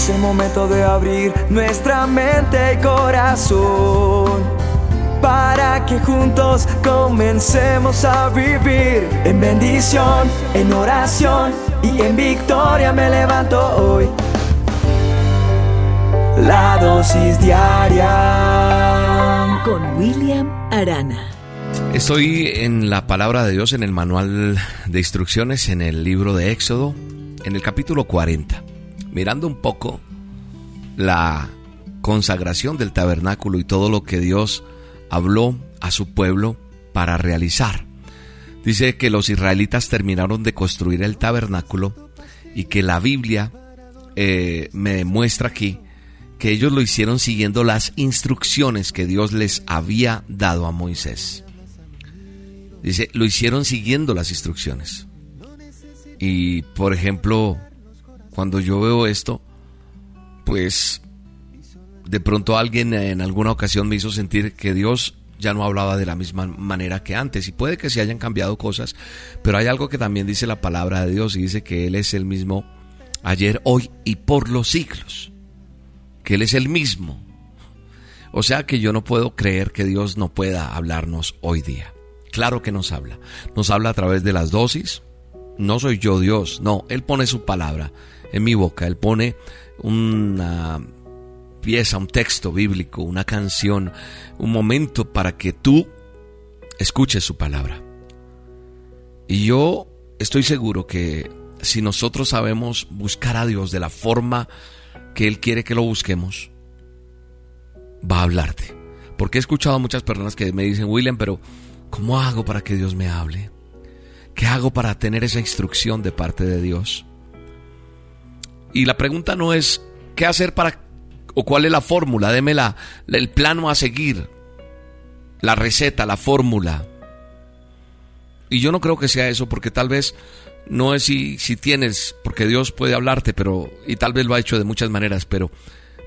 Es el momento de abrir nuestra mente y corazón para que juntos comencemos a vivir en bendición, en oración y en victoria me levanto hoy. La dosis diaria con William Arana. Estoy en la palabra de Dios en el manual de instrucciones en el libro de Éxodo, en el capítulo 40, mirando un poco la consagración del tabernáculo y todo lo que Dios habló a su pueblo para realizar. Dice que los israelitas terminaron de construir el tabernáculo y que la Biblia eh, me demuestra aquí que ellos lo hicieron siguiendo las instrucciones que Dios les había dado a Moisés. Dice, lo hicieron siguiendo las instrucciones. Y, por ejemplo, cuando yo veo esto, pues de pronto alguien en alguna ocasión me hizo sentir que Dios ya no hablaba de la misma manera que antes. Y puede que se hayan cambiado cosas, pero hay algo que también dice la palabra de Dios y dice que Él es el mismo ayer, hoy y por los siglos. Que Él es el mismo. O sea que yo no puedo creer que Dios no pueda hablarnos hoy día. Claro que nos habla. Nos habla a través de las dosis. No soy yo Dios, no, Él pone su palabra en mi boca, Él pone una pieza, un texto bíblico, una canción, un momento para que tú escuches su palabra. Y yo estoy seguro que si nosotros sabemos buscar a Dios de la forma que Él quiere que lo busquemos, va a hablarte. Porque he escuchado a muchas personas que me dicen, William, pero ¿Cómo hago para que Dios me hable? ¿Qué hago para tener esa instrucción de parte de Dios? Y la pregunta no es qué hacer para o cuál es la fórmula, deme la, el plano a seguir, la receta, la fórmula. Y yo no creo que sea eso porque tal vez no es si, si tienes, porque Dios puede hablarte, pero y tal vez lo ha hecho de muchas maneras, pero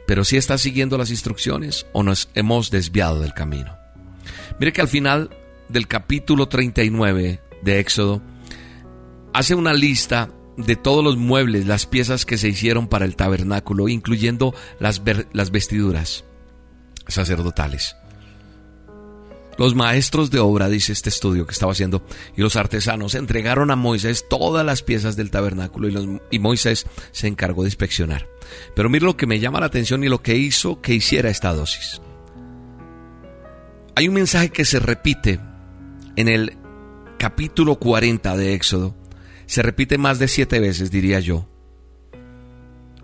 pero si estás siguiendo las instrucciones o nos hemos desviado del camino. Mire que al final del capítulo 39 de Éxodo, hace una lista de todos los muebles, las piezas que se hicieron para el tabernáculo, incluyendo las, las vestiduras sacerdotales. Los maestros de obra, dice este estudio que estaba haciendo, y los artesanos entregaron a Moisés todas las piezas del tabernáculo y, y, Moisés se encargó de inspeccionar. Pero mire lo que me llama la atención y lo que hizo que hiciera esta dosis. Hay un mensaje que se repite en el capítulo 40 de Éxodo se repite más de siete veces, diría yo.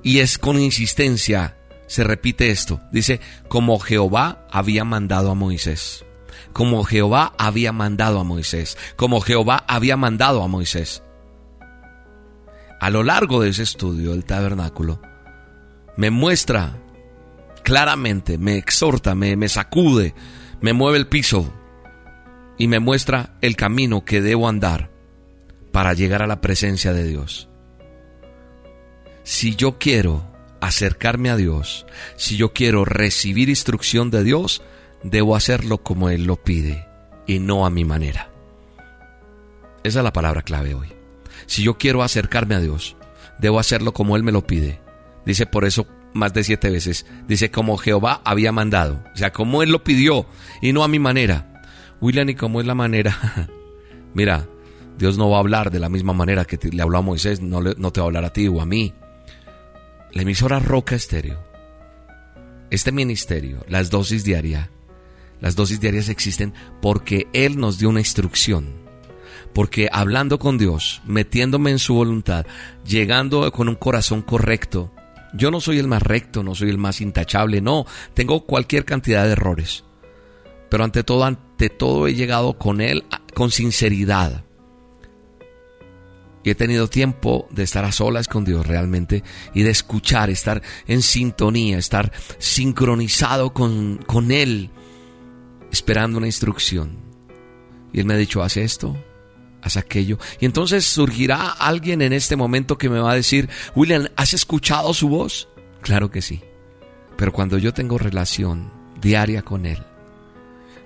Y es con insistencia, se repite esto. Dice, como Jehová había mandado a Moisés. Como Jehová había mandado a Moisés. Como Jehová había mandado a Moisés. A lo largo de ese estudio del tabernáculo, me muestra claramente, me exhorta, me, me sacude, me mueve el piso y me muestra el camino que debo andar para llegar a la presencia de Dios. Si yo quiero acercarme a Dios, si yo quiero recibir instrucción de Dios, debo hacerlo como Él lo pide y no a mi manera. Esa es la palabra clave hoy. Si yo quiero acercarme a Dios, debo hacerlo como Él me lo pide. Dice por eso más de siete veces. Dice como Jehová había mandado. O sea, como Él lo pidió y no a mi manera. William, ¿y cómo es la manera? Mira, Dios no va a hablar de la misma manera que le habló a Moisés, no, no te va a hablar a ti o a mí. La emisora Roca Estéreo, este ministerio, las dosis diarias, las dosis diarias existen porque Él nos dio una instrucción. Porque hablando con Dios, metiéndome en su voluntad, llegando con un corazón correcto, yo no soy el más recto, no soy el más intachable, no, tengo cualquier cantidad de errores. Pero ante todo, ante todo he llegado con Él con sinceridad. He tenido tiempo de estar a solas con Dios realmente y de escuchar, estar en sintonía, estar sincronizado con, con Él, esperando una instrucción. Y Él me ha dicho, haz esto, haz aquello. Y entonces surgirá alguien en este momento que me va a decir, William, ¿has escuchado su voz? Claro que sí. Pero cuando yo tengo relación diaria con Él,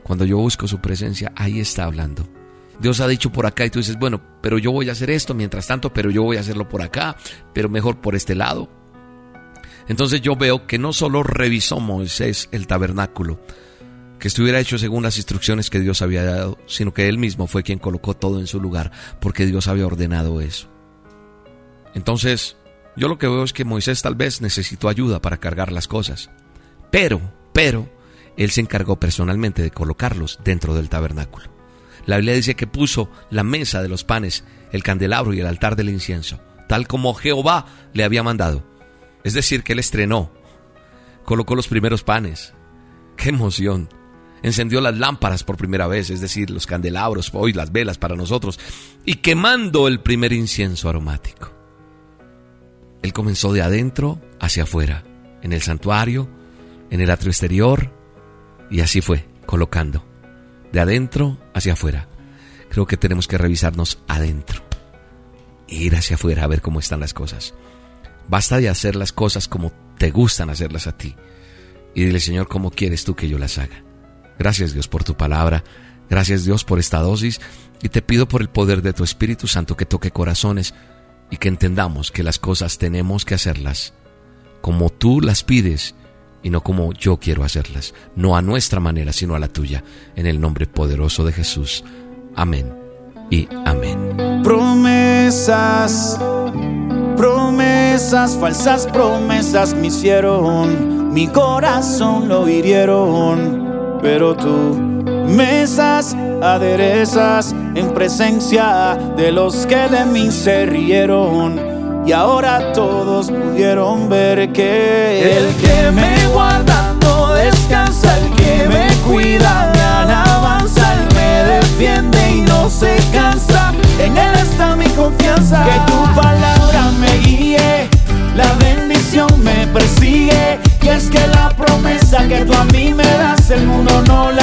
cuando yo busco su presencia, ahí está hablando. Dios ha dicho por acá y tú dices, bueno, pero yo voy a hacer esto mientras tanto, pero yo voy a hacerlo por acá, pero mejor por este lado. Entonces yo veo que no solo revisó Moisés el tabernáculo, que estuviera hecho según las instrucciones que Dios había dado, sino que él mismo fue quien colocó todo en su lugar, porque Dios había ordenado eso. Entonces, yo lo que veo es que Moisés tal vez necesitó ayuda para cargar las cosas, pero, pero, él se encargó personalmente de colocarlos dentro del tabernáculo. La Biblia dice que puso la mesa de los panes, el candelabro y el altar del incienso, tal como Jehová le había mandado. Es decir, que él estrenó, colocó los primeros panes. ¡Qué emoción! Encendió las lámparas por primera vez, es decir, los candelabros, hoy las velas para nosotros, y quemando el primer incienso aromático. Él comenzó de adentro hacia afuera, en el santuario, en el atrio exterior, y así fue, colocando, de adentro hacia afuera. Creo que tenemos que revisarnos adentro, ir hacia afuera a ver cómo están las cosas. Basta de hacer las cosas como te gustan hacerlas a ti. Y dile, Señor, ¿cómo quieres tú que yo las haga? Gracias Dios por tu palabra. Gracias Dios por esta dosis. Y te pido por el poder de tu Espíritu Santo que toque corazones y que entendamos que las cosas tenemos que hacerlas como tú las pides y no como yo quiero hacerlas. No a nuestra manera, sino a la tuya. En el nombre poderoso de Jesús. Amén y amén. Promesas Promesas, falsas promesas me hicieron, mi corazón lo hirieron, pero tú mesas aderezas en presencia de los que de mí se rieron. Y ahora todos pudieron ver que el que me guarda no descansa, el que me cuida me alabanza, él me defiende y no se cansa. En él está mi confianza. Que tu palabra me guíe, la bendición me persigue. Y es que la promesa que tú a mí me das, el mundo no la